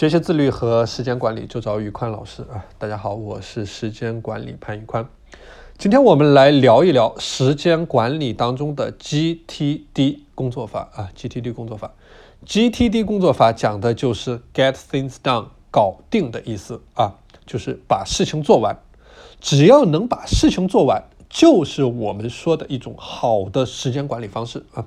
学习自律和时间管理就找宇宽老师啊！大家好，我是时间管理潘宇宽。今天我们来聊一聊时间管理当中的 GTD 工作法啊，GTD 工作法。GTD 工作法讲的就是 Get Things Done，搞定的意思啊，就是把事情做完。只要能把事情做完，就是我们说的一种好的时间管理方式啊。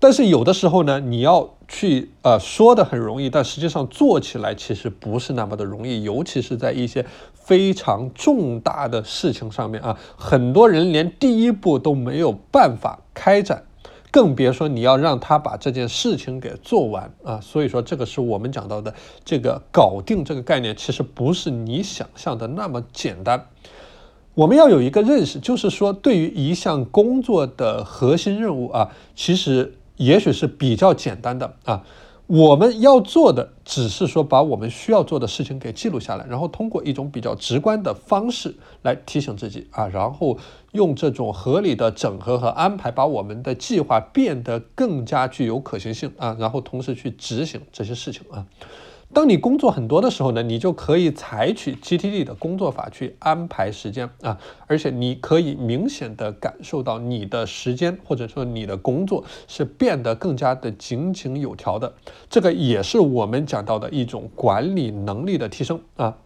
但是有的时候呢，你要去呃说的很容易，但实际上做起来其实不是那么的容易，尤其是在一些非常重大的事情上面啊，很多人连第一步都没有办法开展，更别说你要让他把这件事情给做完啊。所以说，这个是我们讲到的这个搞定这个概念，其实不是你想象的那么简单。我们要有一个认识，就是说，对于一项工作的核心任务啊，其实。也许是比较简单的啊，我们要做的只是说把我们需要做的事情给记录下来，然后通过一种比较直观的方式来提醒自己啊，然后用这种合理的整合和安排，把我们的计划变得更加具有可行性啊，然后同时去执行这些事情啊。当你工作很多的时候呢，你就可以采取 GTD 的工作法去安排时间啊，而且你可以明显的感受到你的时间或者说你的工作是变得更加的井井有条的。这个也是我们讲到的一种管理能力的提升啊。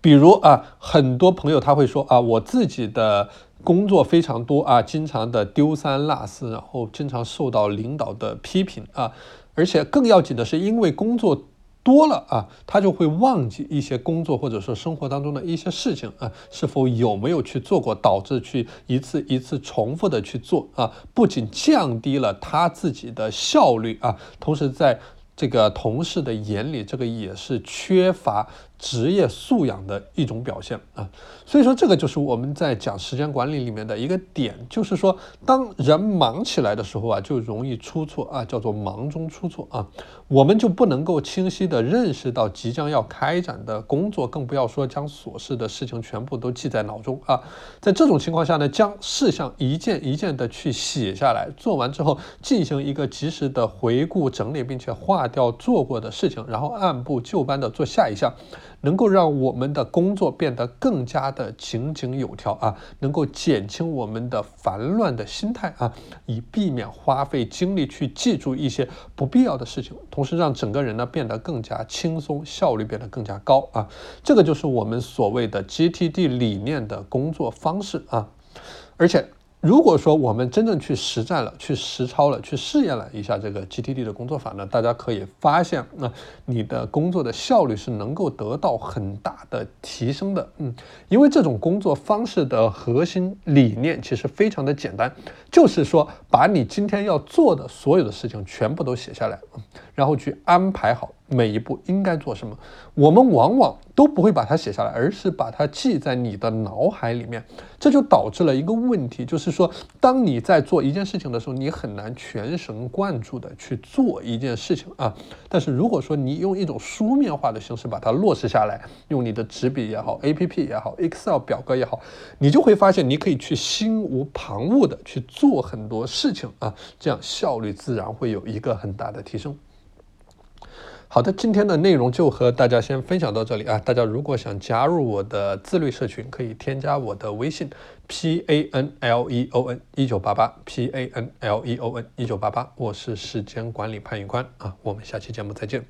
比如啊，很多朋友他会说啊，我自己的工作非常多啊，经常的丢三落四，然后经常受到领导的批评啊。而且更要紧的是，因为工作多了啊，他就会忘记一些工作或者说生活当中的一些事情啊，是否有没有去做过，导致去一次一次重复的去做啊，不仅降低了他自己的效率啊，同时在。这个同事的眼里，这个也是缺乏职业素养的一种表现啊。所以说，这个就是我们在讲时间管理里面的一个点，就是说，当人忙起来的时候啊，就容易出错啊，叫做忙中出错啊。我们就不能够清晰的认识到即将要开展的工作，更不要说将琐事的事情全部都记在脑中啊。在这种情况下呢，将事项一件一件的去写下来，做完之后进行一个及时的回顾整理，并且划划掉做过的事情，然后按部就班的做下一项。能够让我们的工作变得更加的井井有条啊，能够减轻我们的烦乱的心态啊，以避免花费精力去记住一些不必要的事情，同时让整个人呢变得更加轻松，效率变得更加高啊。这个就是我们所谓的 GTD 理念的工作方式啊，而且。如果说我们真正去实战了、去实操了、去试验了一下这个 GTD 的工作法呢，大家可以发现，那你的工作的效率是能够得到很大的提升的。嗯，因为这种工作方式的核心理念其实非常的简单，就是说把你今天要做的所有的事情全部都写下来，然后去安排好。每一步应该做什么，我们往往都不会把它写下来，而是把它记在你的脑海里面。这就导致了一个问题，就是说，当你在做一件事情的时候，你很难全神贯注的去做一件事情啊。但是如果说你用一种书面化的形式把它落实下来，用你的纸笔也好，APP 也好，Excel 表格也好，你就会发现你可以去心无旁骛的去做很多事情啊，这样效率自然会有一个很大的提升。好的，今天的内容就和大家先分享到这里啊！大家如果想加入我的自律社群，可以添加我的微信 p a n l e o n 一九八八 p a n l e o n 一九八八，我是时间管理潘宇宽啊，我们下期节目再见。